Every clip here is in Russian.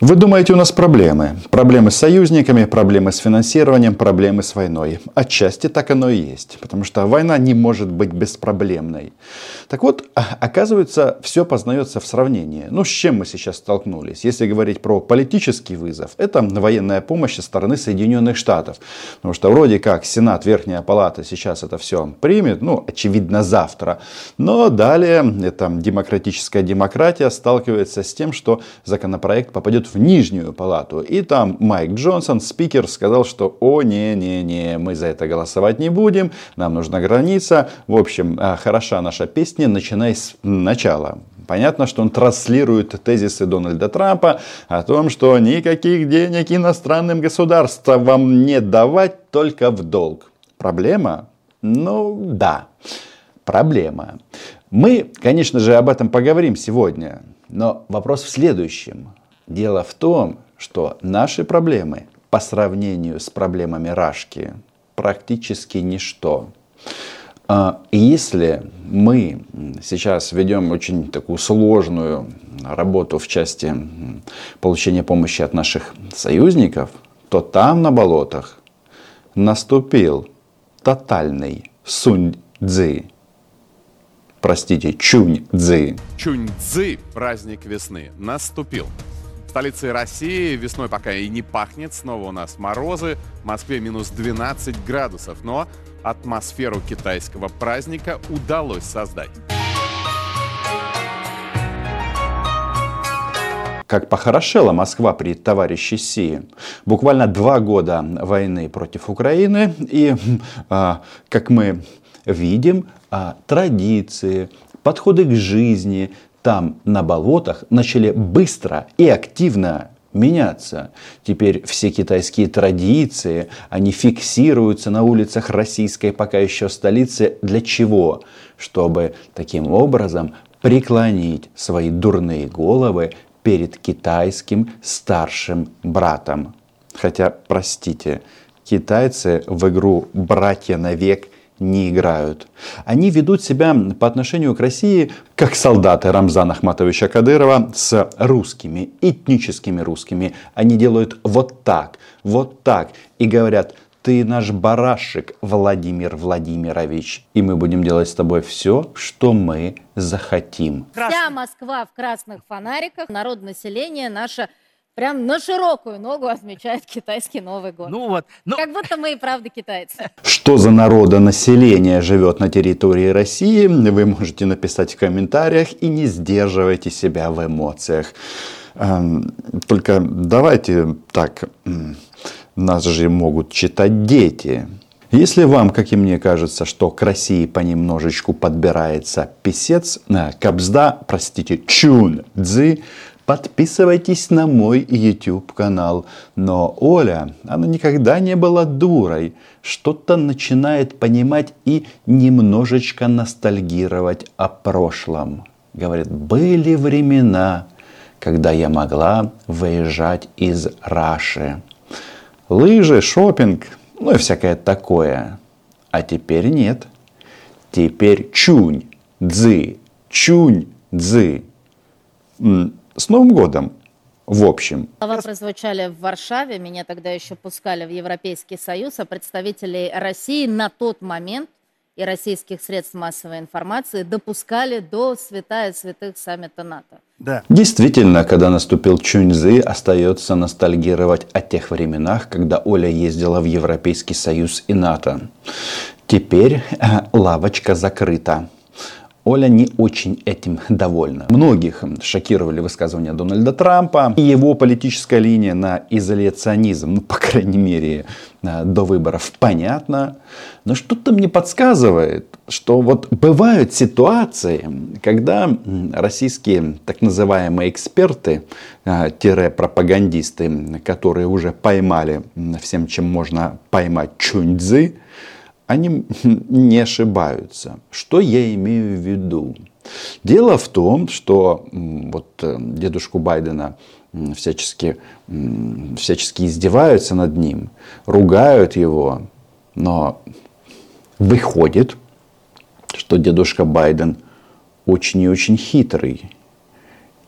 Вы думаете, у нас проблемы? Проблемы с союзниками, проблемы с финансированием, проблемы с войной. Отчасти так оно и есть, потому что война не может быть беспроблемной. Так вот, а, оказывается, все познается в сравнении. Ну, с чем мы сейчас столкнулись? Если говорить про политический вызов, это военная помощь со стороны Соединенных Штатов. Потому что вроде как Сенат, Верхняя Палата сейчас это все примет, ну, очевидно, завтра. Но далее эта демократическая демократия сталкивается с тем, что законопроект попадет в Нижнюю палату. И там Майк Джонсон, спикер, сказал, что о, не-не-не, мы за это голосовать не будем, нам нужна граница. В общем, а, хороша наша песня, начиная с начала. Понятно, что он транслирует тезисы Дональда Трампа о том, что никаких денег иностранным государствам вам не давать, только в долг. Проблема? Ну да, проблема. Мы, конечно же, об этом поговорим сегодня. Но вопрос в следующем. Дело в том, что наши проблемы по сравнению с проблемами Рашки практически ничто. А, если мы сейчас ведем очень такую сложную работу в части получения помощи от наших союзников, то там на болотах наступил тотальный сунь-дзы. Простите, чунь-дзы. Чунь-дзы, праздник весны, наступил столице России весной пока и не пахнет. Снова у нас морозы. В Москве минус 12 градусов. Но атмосферу китайского праздника удалось создать. как похорошела Москва при товарище Си. Буквально два года войны против Украины. И, а, как мы видим, а, традиции, подходы к жизни, там, на болотах, начали быстро и активно меняться. Теперь все китайские традиции, они фиксируются на улицах российской пока еще столицы. Для чего? Чтобы таким образом преклонить свои дурные головы перед китайским старшим братом. Хотя, простите, китайцы в игру «братья навек» не играют. Они ведут себя по отношению к России как солдаты Рамзана Ахматовича Кадырова с русскими, этническими русскими. Они делают вот так, вот так и говорят, ты наш барашек, Владимир Владимирович, и мы будем делать с тобой все, что мы захотим. Вся Москва в красных фонариках, народ население наше прям на широкую ногу отмечает китайский Новый год. Ну вот. Ну... Как будто мы и правда китайцы. Что за народонаселение живет на территории России, вы можете написать в комментариях и не сдерживайте себя в эмоциях. Эм, только давайте так, нас же могут читать дети. Если вам, как и мне кажется, что к России понемножечку подбирается писец, э, кабзда, простите, чун, дзы, Подписывайтесь на мой YouTube канал. Но Оля, она никогда не была дурой. Что-то начинает понимать и немножечко ностальгировать о прошлом. Говорит, были времена, когда я могла выезжать из Раши. Лыжи, шопинг, ну и всякое такое. А теперь нет. Теперь чунь, дзы, чунь, дзы. С Новым годом! В общем. Слова прозвучали в Варшаве, меня тогда еще пускали в Европейский Союз, а представителей России на тот момент и российских средств массовой информации допускали до святая святых саммита НАТО. Да. Действительно, когда наступил Чуньзы, остается ностальгировать о тех временах, когда Оля ездила в Европейский Союз и НАТО. Теперь э, лавочка закрыта. Оля не очень этим довольна. Многих шокировали высказывания Дональда Трампа и его политическая линия на изоляционизм, ну, по крайней мере, э, до выборов понятно. Но что-то мне подсказывает, что вот бывают ситуации, когда российские так называемые эксперты, э, пропагандисты, которые уже поймали всем, чем можно поймать чуньцзы, они не ошибаются. Что я имею в виду? Дело в том, что вот э, дедушку Байдена всячески, всячески издеваются над ним, ругают его, но выходит, что дедушка Байден очень и очень хитрый.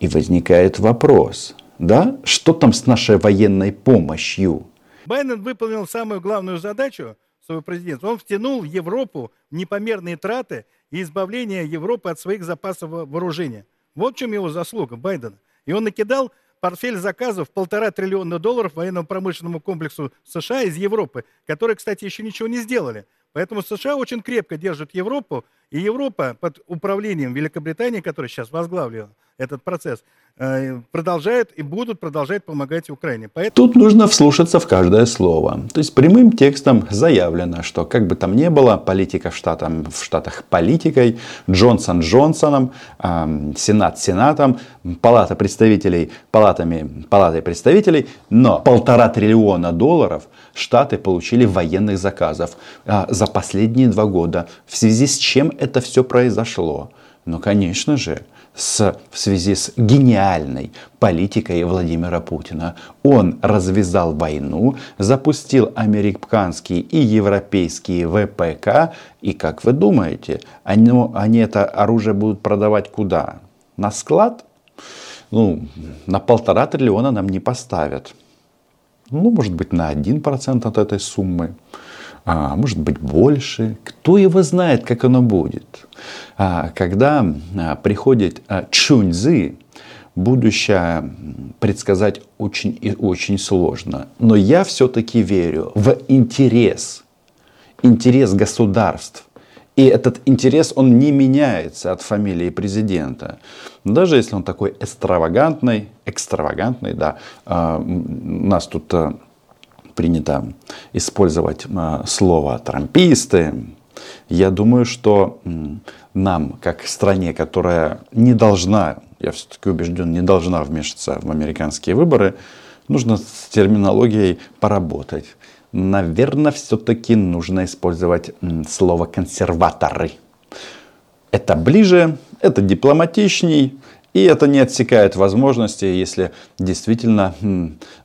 И возникает вопрос, Да? Что там с нашей военной помощью? Байден выполнил самую главную задачу своего президента. Он втянул Европу в непомерные траты и избавление Европы от своих запасов вооружения. Вот в чем его заслуга Байдена. И он накидал портфель заказов полтора триллиона долларов военно-промышленному комплексу США из Европы, которые, кстати, еще ничего не сделали. Поэтому США очень крепко держат Европу, и Европа под управлением Великобритании, которая сейчас возглавила этот процесс, Э, продолжают и будут продолжать помогать Украине. Поэтому... Тут нужно вслушаться в каждое слово. То есть прямым текстом заявлено, что как бы там ни было, политика в, штатам, в Штатах политикой, Джонсон Джонсоном, э, Сенат Сенатом, Палата представителей Палатами Палатой представителей, но полтора триллиона долларов Штаты получили военных заказов э, за последние два года. В связи с чем это все произошло? Ну, конечно же, с, в связи с гениальной политикой Владимира Путина. Он развязал войну, запустил американские и европейские ВПК. И как вы думаете, они, они это оружие будут продавать куда? На склад? Ну, на полтора триллиона нам не поставят. Ну, может быть, на один процент от этой суммы а, может быть больше. Кто его знает, как оно будет. А, когда а, приходит а, Чуньзы, будущее предсказать очень и очень сложно. Но я все-таки верю в интерес, интерес государств. И этот интерес, он не меняется от фамилии президента. Даже если он такой экстравагантный, экстравагантный, да, у нас тут принято использовать а, слово трамписты, я думаю, что нам, как стране, которая не должна, я все-таки убежден, не должна вмешиваться в американские выборы, нужно с терминологией поработать. Наверное, все-таки нужно использовать слово консерваторы. Это ближе, это дипломатичней, и это не отсекает возможности, если действительно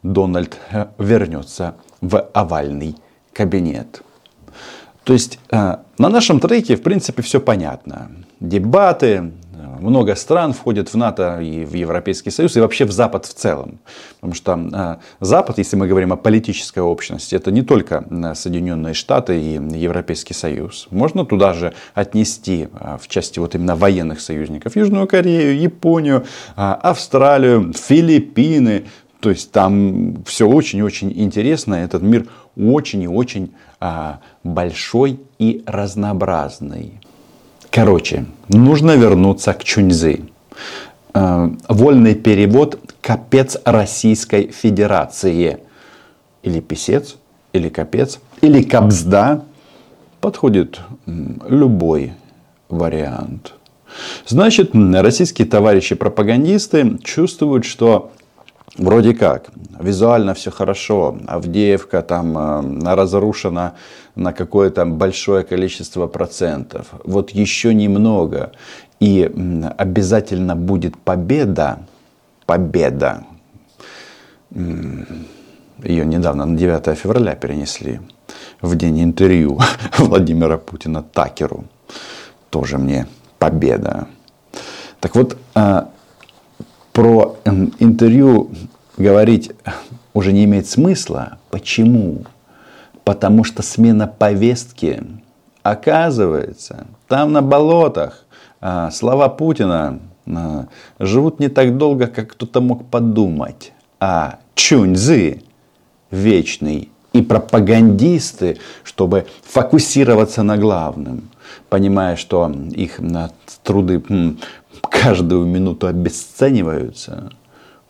Дональд э, вернется в овальный кабинет. То есть э, на нашем треке, в принципе, все понятно. Дебаты, много стран входят в НАТО и в Европейский Союз, и вообще в Запад в целом. Потому что э, Запад, если мы говорим о политической общности, это не только э, Соединенные Штаты и Европейский Союз. Можно туда же отнести э, в части вот именно военных союзников Южную Корею, Японию, Австралию, Филиппины. То есть там все очень-очень интересно. Этот мир очень и очень большой и разнообразный. Короче, нужно вернуться к Чуньзы. Э, вольный перевод «Капец Российской Федерации». Или писец, или капец, или капзда. Подходит любой вариант. Значит, российские товарищи-пропагандисты чувствуют, что вроде как, визуально все хорошо, Авдеевка там э, разрушена на какое-то большое количество процентов. Вот еще немного, и обязательно будет победа, победа. Ее недавно на 9 февраля перенесли в день интервью Владимира Путина Такеру. Тоже мне победа. Так вот, а, про интервью говорить уже не имеет смысла. Почему? Потому что смена повестки, оказывается, там на болотах а, слова Путина а, живут не так долго, как кто-то мог подумать. А Чуньзы вечный и пропагандисты, чтобы фокусироваться на главном, понимая, что их труды каждую минуту обесцениваются,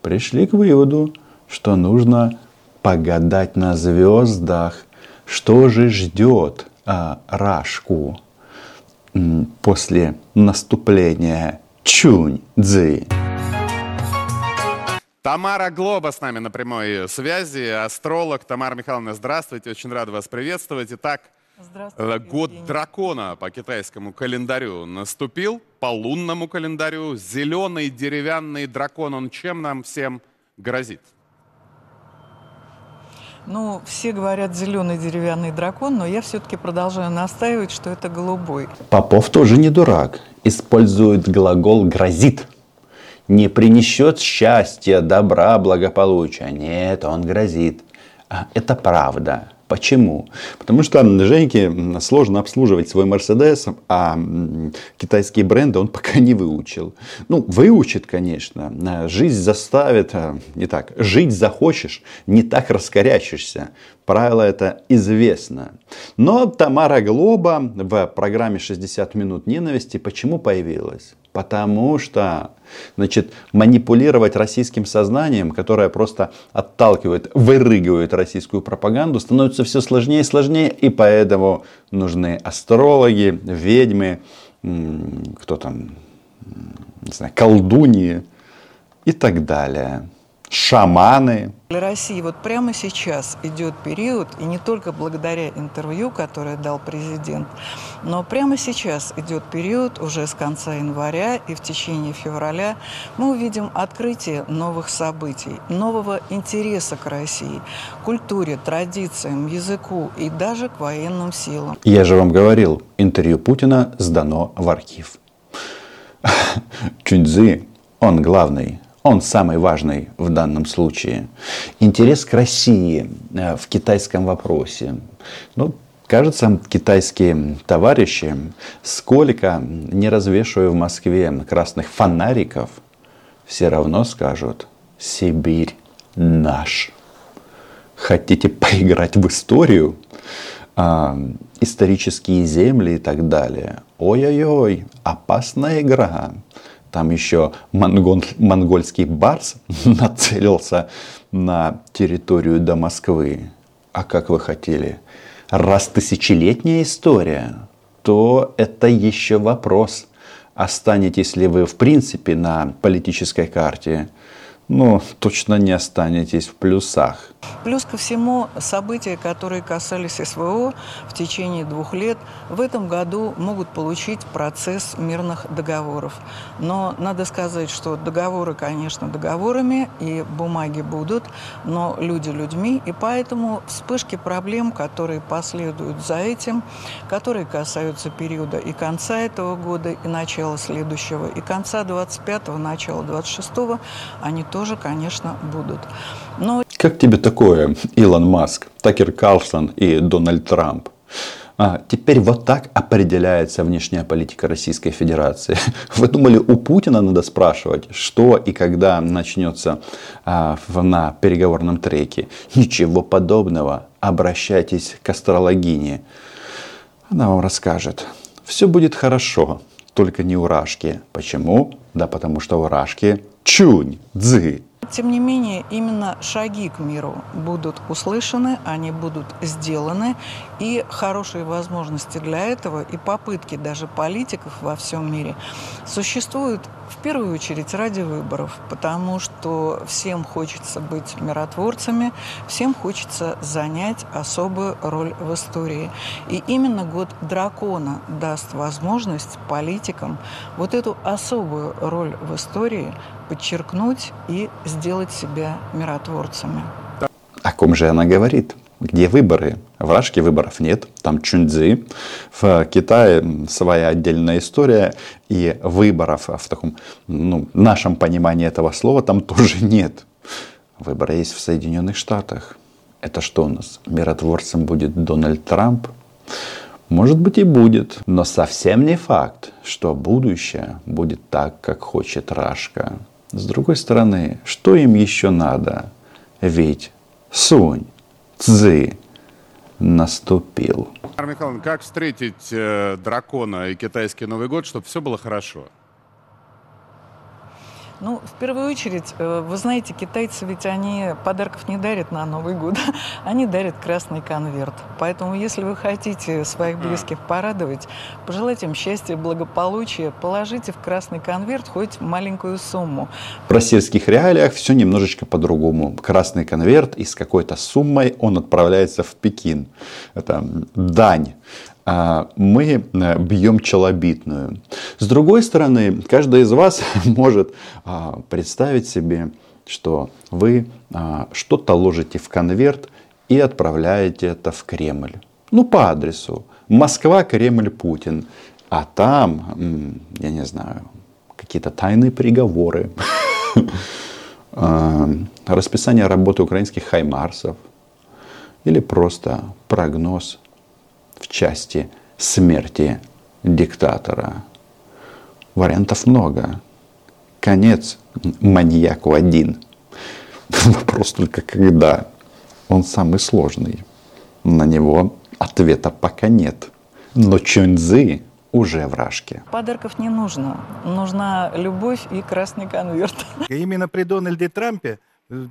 пришли к выводу, что нужно погадать на звездах, что же ждет а, Рашку после наступления Чунь-Дзы. Тамара Глоба с нами на прямой связи, астролог. Тамара Михайловна, здравствуйте, очень рад вас приветствовать. Итак, год Евгений. дракона по китайскому календарю наступил, по лунному календарю. Зеленый деревянный дракон, он чем нам всем грозит? Ну, все говорят зеленый деревянный дракон, но я все-таки продолжаю настаивать, что это голубой. Попов тоже не дурак. Использует глагол «грозит». не принесет счастья, добра, благополучия. Нет, он грозит. А, это правда. Почему? Потому что Женьке сложно обслуживать свой Мерседес, а китайские бренды он пока не выучил. Ну, выучит, конечно. Жизнь заставит, не так, жить захочешь, не так раскорячишься. Правило это известно. Но Тамара Глоба в программе «60 минут ненависти» почему появилась? Потому что значит, манипулировать российским сознанием, которое просто отталкивает, вырыгивает российскую пропаганду, становится все сложнее и сложнее. И поэтому нужны астрологи, ведьмы, кто там, не знаю, колдуньи и так далее шаманы. Для России вот прямо сейчас идет период, и не только благодаря интервью, которое дал президент, но прямо сейчас идет период уже с конца января и в течение февраля мы увидим открытие новых событий, нового интереса к России, культуре, традициям, языку и даже к военным силам. Я же вам говорил, интервью Путина сдано в архив. Чуньцзы, он главный он самый важный в данном случае. Интерес к России э, в китайском вопросе. Ну, кажется, китайские товарищи, сколько не развешивая в Москве красных фонариков, все равно скажут «Сибирь наш». Хотите поиграть в историю? А, исторические земли и так далее. Ой-ой-ой, опасная игра. Там еще монгол, монгольский барс нацелился на территорию до Москвы. А как вы хотели? Раз тысячелетняя история, то это еще вопрос. Останетесь ли вы в принципе на политической карте ну, точно не останетесь в плюсах. Плюс ко всему, события, которые касались СВО в течение двух лет, в этом году могут получить процесс мирных договоров. Но надо сказать, что договоры, конечно, договорами, и бумаги будут, но люди людьми, и поэтому вспышки проблем, которые последуют за этим, которые касаются периода и конца этого года, и начала следующего, и конца 25-го, начала 26-го, они тоже тоже, конечно, будут. Но... Как тебе такое, Илон Маск, Такер Карлсон и Дональд Трамп? А, теперь вот так определяется внешняя политика Российской Федерации. Вы думали, у Путина надо спрашивать, что и когда начнется а, на переговорном треке? Ничего подобного. Обращайтесь к астрологине. Она вам расскажет. Все будет хорошо, только не у Рашки. Почему? Да потому что у Рашки чунь, дзы. Тем не менее, именно шаги к миру будут услышаны, они будут сделаны, и хорошие возможности для этого, и попытки даже политиков во всем мире существуют в первую очередь ради выборов, потому что всем хочется быть миротворцами, всем хочется занять особую роль в истории. И именно год дракона даст возможность политикам вот эту особую роль в истории подчеркнуть и сделать себя миротворцами. О ком же она говорит? Где выборы? В Рашке выборов нет, там Чунцзи. В Китае своя отдельная история, и выборов в таком ну, нашем понимании этого слова там тоже нет. Выборы есть в Соединенных Штатах. Это что у нас? Миротворцем будет Дональд Трамп? Может быть и будет, но совсем не факт, что будущее будет так, как хочет Рашка. С другой стороны, что им еще надо? Ведь Сунь, Цзы наступил. Михайловна, как встретить э, дракона и китайский Новый год, чтобы все было хорошо? Ну, в первую очередь, э, вы знаете, китайцы ведь они подарков не дарят на Новый год, они дарят красный конверт. Поэтому, если вы хотите своих близких порадовать, пожелайте им счастья, благополучия, положите в красный конверт хоть маленькую сумму. В российских реалиях все немножечко по-другому. Красный конверт и с какой-то суммой он отправляется в Пекин. Это дань мы э, бьем челобитную. С другой стороны, каждый из вас может а, представить себе, что вы а, что-то ложите в конверт и отправляете это в Кремль. Ну, по адресу. Москва, Кремль, Путин. А там, я не знаю, какие-то тайные приговоры. а, расписание работы украинских хаймарсов или просто прогноз в части смерти диктатора. Вариантов много. Конец маньяку один. Вопрос только когда. Он самый сложный. На него ответа пока нет. Но Чуньцзы уже в рашке. Подарков не нужно. Нужна любовь и красный конверт. Именно при Дональде Трампе в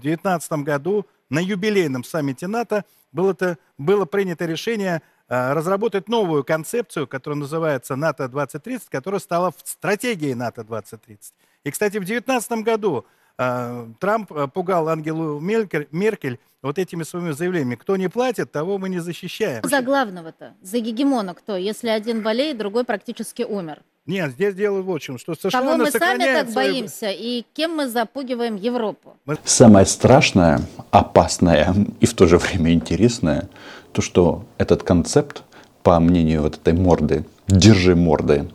2019 году на юбилейном саммите НАТО было, -то, было принято решение э, разработать новую концепцию, которая называется НАТО-2030, которая стала стратегией НАТО-2030. И, кстати, в 2019 году э, Трамп э, пугал Ангелу Меркель вот этими своими заявлениями. Кто не платит, того мы не защищаем. За главного-то, за гегемона кто? Если один болеет, другой практически умер. Нет, здесь дело в чем, что США Кого мы сами так свою... боимся и кем мы запугиваем Европу? Самое страшное, опасное и в то же время интересное, то, что этот концепт, по мнению вот этой морды, держи морды,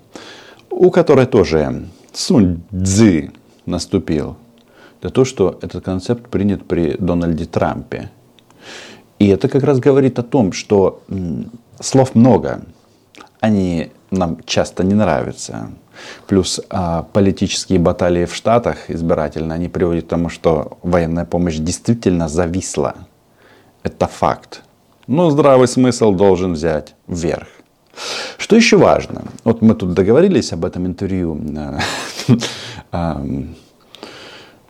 у которой тоже Сунь Цзы наступил, это то, что этот концепт принят при Дональде Трампе. И это как раз говорит о том, что слов много, они нам часто не нравятся. Плюс а, политические баталии в Штатах избирательно, они приводят к тому, что военная помощь действительно зависла. Это факт. Но здравый смысл должен взять вверх. Что еще важно? Вот мы тут договорились об этом интервью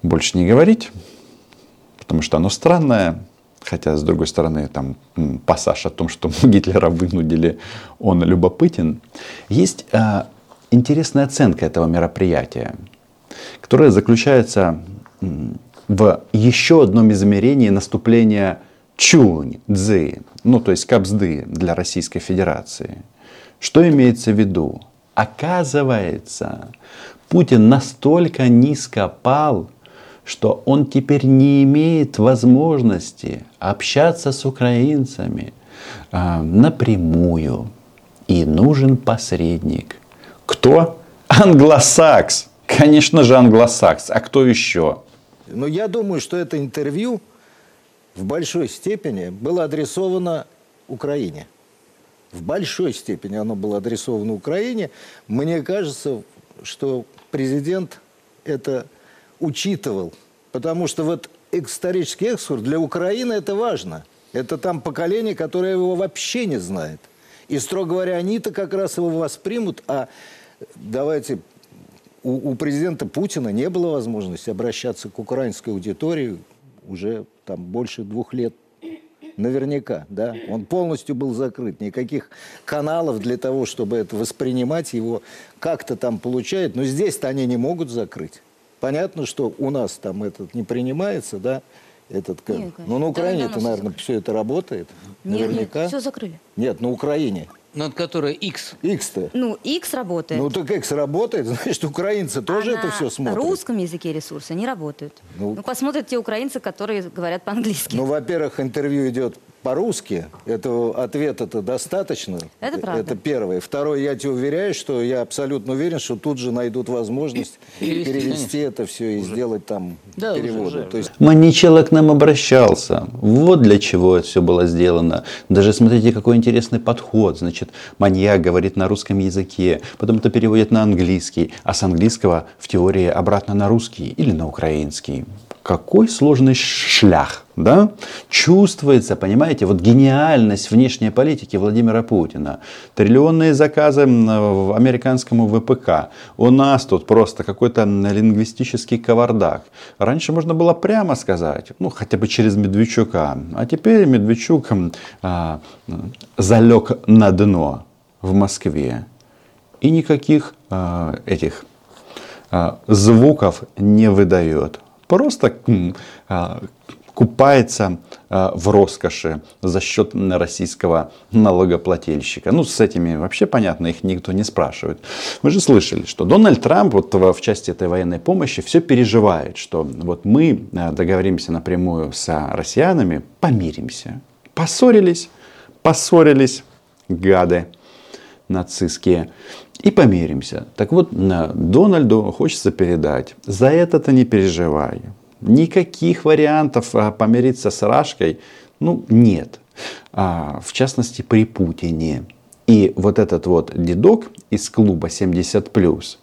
больше не говорить, потому что оно странное. Хотя, с другой стороны, там пассаж о том, что Гитлера вынудили, он любопытен. Есть э, интересная оценка этого мероприятия, которая заключается в еще одном измерении наступления Чунь, Цзы, ну то есть Кабзды для Российской Федерации. Что имеется в виду? Оказывается, Путин настолько низко пал, что он теперь не имеет возможности общаться с украинцами э, напрямую. И нужен посредник. Кто? Англосакс. Конечно же, англосакс. А кто еще? Но я думаю, что это интервью в большой степени было адресовано Украине. В большой степени оно было адресовано Украине. Мне кажется, что президент это учитывал. Потому что вот исторический экскурс для Украины это важно. Это там поколение, которое его вообще не знает. И, строго говоря, они-то как раз его воспримут, а давайте у, у президента Путина не было возможности обращаться к украинской аудитории уже там больше двух лет. Наверняка, да. Он полностью был закрыт. Никаких каналов для того, чтобы это воспринимать, его как-то там получают. Но здесь-то они не могут закрыть. Понятно, что у нас там этот не принимается, да, этот, Нет, но на Украине это, наверное, закрыли. все это работает. Нет, наверняка. Нет, все закрыли. Нет, на Украине. Над которой X. X-то. Ну, X работает. Ну, так X работает, значит, украинцы тоже а это все смотрят. на русском языке ресурсы не работают. Ну, ну, посмотрят те украинцы, которые говорят по-английски. Ну, во-первых, интервью идет по-русски, этого ответа-то достаточно. Это правда. Это первое. Второе, я тебе уверяю, что я абсолютно уверен, что тут же найдут возможность перевести, перевести это все и уже. сделать там да, переводы. Уже, уже. То есть... Маничело к нам обращался. Вот для чего это все было сделано. Даже смотрите, какой интересный подход. Значит, маньяк говорит на русском языке, потом это переводит на английский, а с английского в теории обратно на русский или на украинский какой сложный шлях, да? Чувствуется, понимаете, вот гениальность внешней политики Владимира Путина. Триллионные заказы в американскому ВПК. У нас тут просто какой-то лингвистический кавардак. Раньше можно было прямо сказать, ну, хотя бы через Медведчука. А теперь Медведчук а, залег на дно в Москве. И никаких а, этих а, звуков не выдает просто а, купается а, в роскоши за счет российского налогоплательщика. Ну, с этими вообще понятно, их никто не спрашивает. Мы же слышали, что Дональд Трамп вот в части этой военной помощи все переживает, что вот мы а, договоримся напрямую с россиянами, помиримся. Поссорились, поссорились, гады. Нацистские, и помиримся. Так вот, Дональду хочется передать, за это-то не переживай. Никаких вариантов а, помириться с Рашкой, ну, нет. А, в частности, при Путине. И вот этот вот дедок из клуба 70+,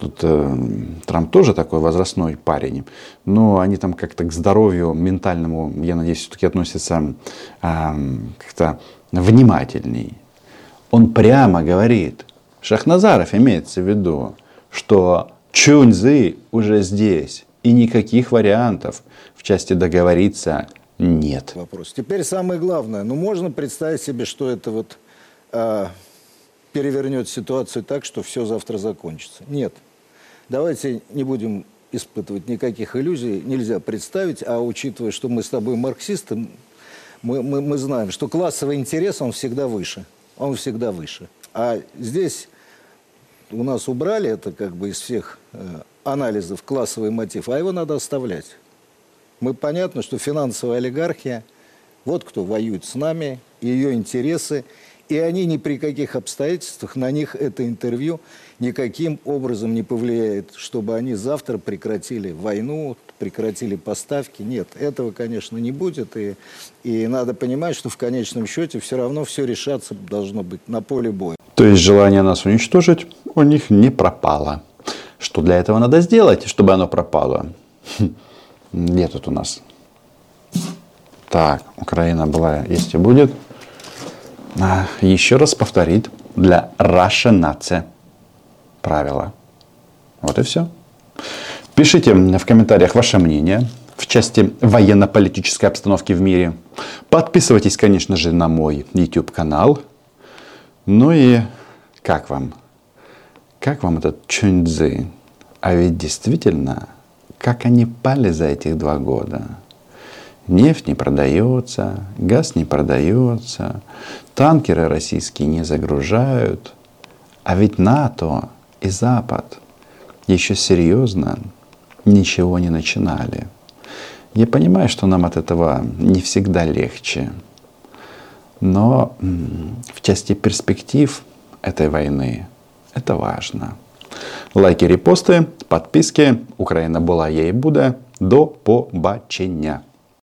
Тут э, Трамп тоже такой возрастной парень, но они там как-то к здоровью ментальному, я надеюсь, все-таки относятся э, как-то внимательней. Он прямо говорит, Шахназаров имеется в виду, что Чуньзы уже здесь, и никаких вариантов в части договориться нет. Вопрос. Теперь самое главное. Ну, можно представить себе, что это вот э, перевернет ситуацию так, что все завтра закончится. Нет. Давайте не будем испытывать никаких иллюзий. Нельзя представить, а учитывая, что мы с тобой марксисты, мы, мы, мы знаем, что классовый интерес, он всегда выше. Он всегда выше. А здесь у нас убрали это как бы из всех э, анализов классовый мотив, а его надо оставлять. Мы понятно, что финансовая олигархия, вот кто воюет с нами, ее интересы, и они ни при каких обстоятельствах, на них это интервью никаким образом не повлияет, чтобы они завтра прекратили войну, прекратили поставки. Нет, этого, конечно, не будет. И, и надо понимать, что в конечном счете все равно все решаться должно быть на поле боя. То есть желание нас уничтожить у них не пропало. Что для этого надо сделать, чтобы оно пропало? Хм, где тут у нас? Так, Украина была, есть и будет. А, еще раз повторит для нация правила. Вот и все. Пишите в комментариях ваше мнение в части военно-политической обстановки в мире. Подписывайтесь, конечно же, на мой YouTube канал. Ну и как вам? Как вам этот Чуньцзы? А ведь действительно, как они пали за этих два года? Нефть не продается, газ не продается, танкеры российские не загружают. А ведь НАТО и Запад еще серьезно ничего не начинали. Я понимаю, что нам от этого не всегда легче. Но в части перспектив этой войны это важно. Лайки, репосты, подписки. Украина була, я і буде. До побачення.